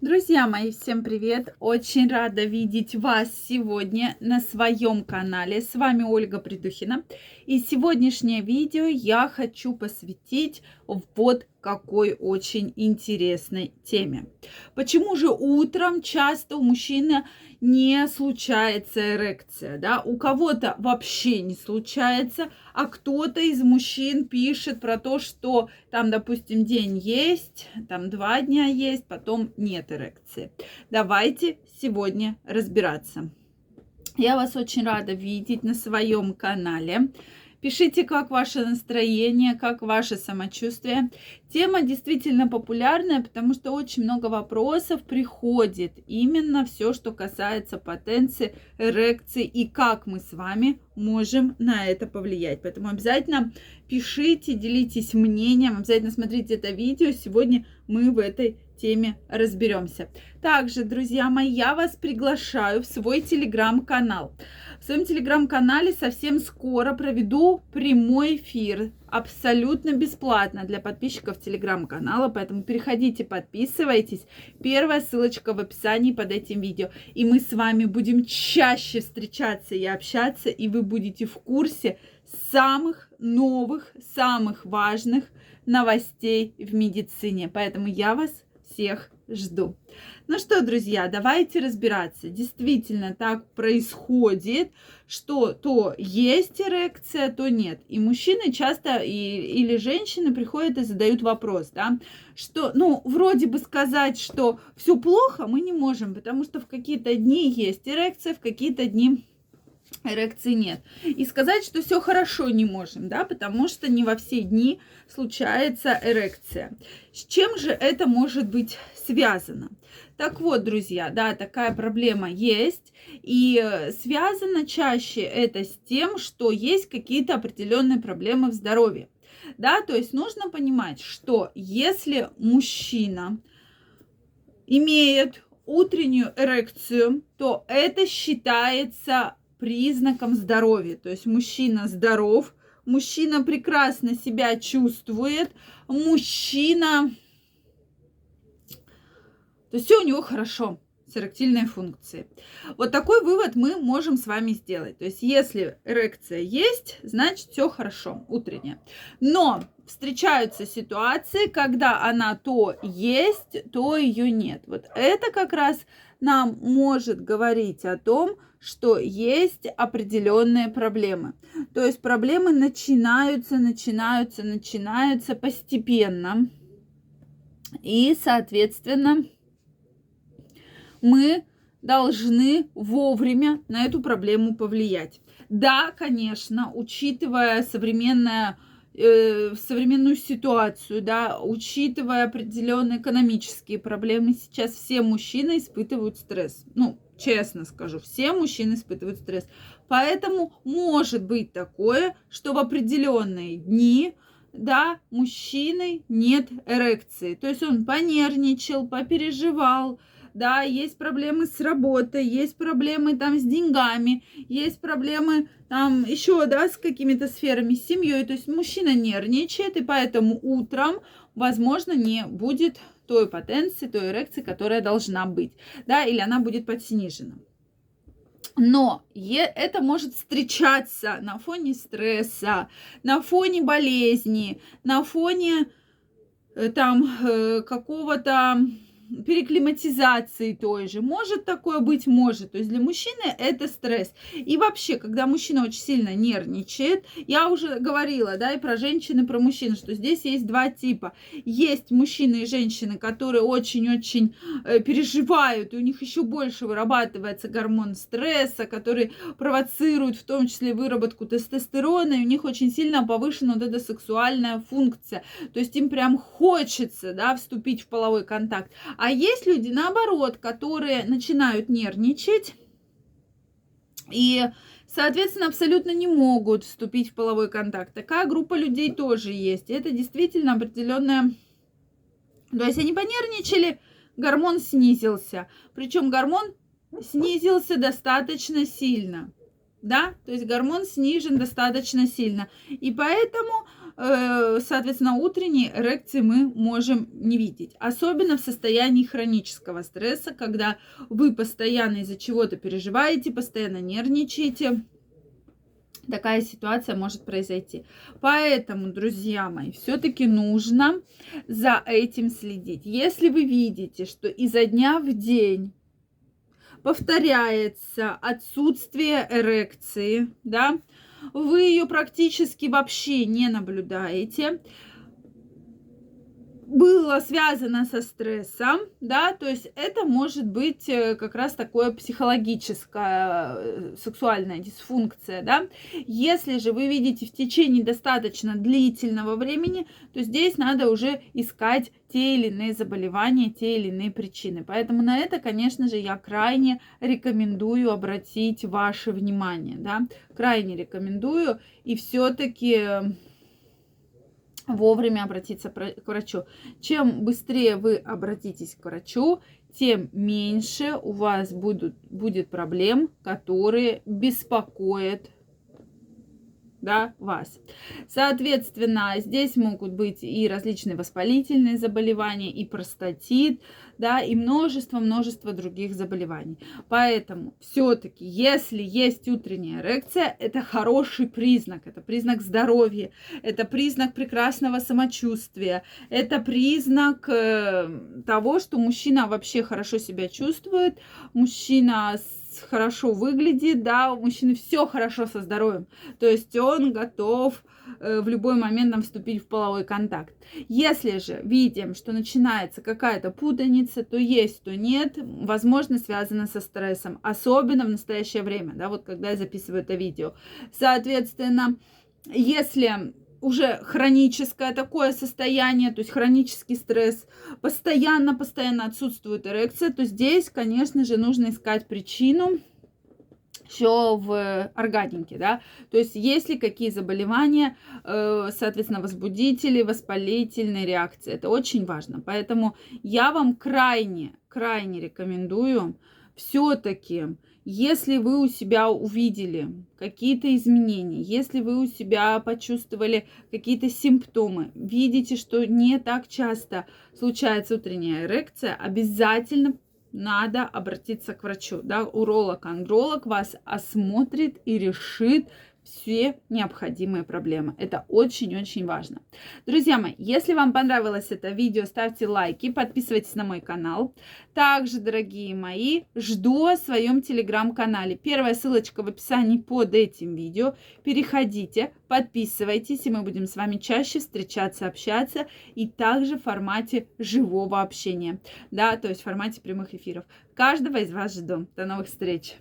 Друзья мои, всем привет! Очень рада видеть вас сегодня на своем канале. С вами Ольга Придухина. И сегодняшнее видео я хочу посвятить вот какой очень интересной теме. Почему же утром часто у мужчины не случается эрекция, да? У кого-то вообще не случается, а кто-то из мужчин пишет про то, что там, допустим, день есть, там два дня есть, потом нет эрекции. Давайте сегодня разбираться. Я вас очень рада видеть на своем канале. Пишите, как ваше настроение, как ваше самочувствие. Тема действительно популярная, потому что очень много вопросов приходит. Именно все, что касается потенции, эрекции и как мы с вами можем на это повлиять. Поэтому обязательно пишите, делитесь мнением, обязательно смотрите это видео. Сегодня мы в этой теме разберемся. Также, друзья мои, я вас приглашаю в свой телеграм-канал. В своем телеграм-канале совсем скоро проведу прямой эфир абсолютно бесплатно для подписчиков телеграм-канала, поэтому переходите, подписывайтесь. Первая ссылочка в описании под этим видео. И мы с вами будем чаще встречаться и общаться, и вы будете в курсе самых новых, самых важных новостей в медицине. Поэтому я вас всех жду. Ну что, друзья, давайте разбираться. Действительно так происходит, что то есть эрекция, то нет. И мужчины часто и, или женщины приходят и задают вопрос, да, что, ну, вроде бы сказать, что все плохо, мы не можем, потому что в какие-то дни есть эрекция, в какие-то дни эрекции нет. И сказать, что все хорошо не можем, да, потому что не во все дни случается эрекция. С чем же это может быть связано? Так вот, друзья, да, такая проблема есть, и связано чаще это с тем, что есть какие-то определенные проблемы в здоровье. Да, то есть нужно понимать, что если мужчина имеет утреннюю эрекцию, то это считается признаком здоровья. То есть мужчина здоров, мужчина прекрасно себя чувствует, мужчина... То есть все у него хорошо с эректильной функцией. Вот такой вывод мы можем с вами сделать. То есть если эрекция есть, значит все хорошо, утренняя. Но встречаются ситуации, когда она то есть, то ее нет. Вот это как раз нам может говорить о том, что есть определенные проблемы. То есть проблемы начинаются, начинаются, начинаются постепенно. И, соответственно, мы должны вовремя на эту проблему повлиять. Да, конечно, учитывая современное э, современную ситуацию, да, учитывая определенные экономические проблемы, сейчас все мужчины испытывают стресс. Ну, честно скажу, все мужчины испытывают стресс. Поэтому может быть такое, что в определенные дни да, мужчины нет эрекции. То есть он понервничал, попереживал, да, есть проблемы с работой, есть проблемы там с деньгами, есть проблемы там еще, да, с какими-то сферами, с семьей. То есть мужчина нервничает, и поэтому утром, возможно, не будет той потенции, той эрекции, которая должна быть, да, или она будет подснижена. Но это может встречаться на фоне стресса, на фоне болезни, на фоне э, там э, какого-то переклиматизации той же. Может такое быть? Может. То есть для мужчины это стресс. И вообще, когда мужчина очень сильно нервничает, я уже говорила, да, и про женщин, и про мужчин, что здесь есть два типа. Есть мужчины и женщины, которые очень-очень э, переживают, и у них еще больше вырабатывается гормон стресса, который провоцирует в том числе выработку тестостерона, и у них очень сильно повышена вот эта сексуальная функция. То есть им прям хочется, да, вступить в половой контакт. А есть люди, наоборот, которые начинают нервничать и, соответственно, абсолютно не могут вступить в половой контакт. Такая группа людей тоже есть. это действительно определенная... То есть они понервничали, гормон снизился. Причем гормон снизился достаточно сильно. Да, то есть гормон снижен достаточно сильно. И поэтому соответственно, утренней эрекции мы можем не видеть. Особенно в состоянии хронического стресса, когда вы постоянно из-за чего-то переживаете, постоянно нервничаете, такая ситуация может произойти. Поэтому, друзья мои, все-таки нужно за этим следить. Если вы видите, что изо дня в день повторяется отсутствие эрекции, да, вы ее практически вообще не наблюдаете, было связано со стрессом, да, то есть это может быть э, как раз такое психологическая э, сексуальная дисфункция, да. Если же вы видите в течение достаточно длительного времени, то здесь надо уже искать те или иные заболевания, те или иные причины. Поэтому на это, конечно же, я крайне рекомендую обратить ваше внимание, да, крайне рекомендую и все-таки вовремя обратиться к врачу. Чем быстрее вы обратитесь к врачу, тем меньше у вас будут, будет проблем, которые беспокоят да, вас. Соответственно, здесь могут быть и различные воспалительные заболевания, и простатит, да, и множество-множество других заболеваний. Поэтому все-таки, если есть утренняя эрекция, это хороший признак, это признак здоровья, это признак прекрасного самочувствия, это признак э, того, что мужчина вообще хорошо себя чувствует, мужчина с хорошо выглядит, да, у мужчины все хорошо со здоровьем. То есть он готов э, в любой момент нам вступить в половой контакт. Если же видим, что начинается какая-то путаница, то есть, то нет, возможно, связано со стрессом, особенно в настоящее время, да, вот когда я записываю это видео. Соответственно, если уже хроническое такое состояние, то есть хронический стресс, постоянно-постоянно отсутствует эрекция, то здесь, конечно же, нужно искать причину все в органике, да, то есть есть ли какие заболевания, э, соответственно, возбудители, воспалительные реакции, это очень важно, поэтому я вам крайне, крайне рекомендую все-таки если вы у себя увидели какие-то изменения, если вы у себя почувствовали какие-то симптомы, видите, что не так часто случается утренняя эрекция, обязательно надо обратиться к врачу. Да? Уролог, андролог вас осмотрит и решит, все необходимые проблемы. Это очень-очень важно. Друзья мои, если вам понравилось это видео, ставьте лайки, подписывайтесь на мой канал. Также, дорогие мои, жду о своем телеграм-канале. Первая ссылочка в описании под этим видео. Переходите, подписывайтесь, и мы будем с вами чаще встречаться, общаться, и также в формате живого общения, да, то есть в формате прямых эфиров. Каждого из вас жду. До новых встреч!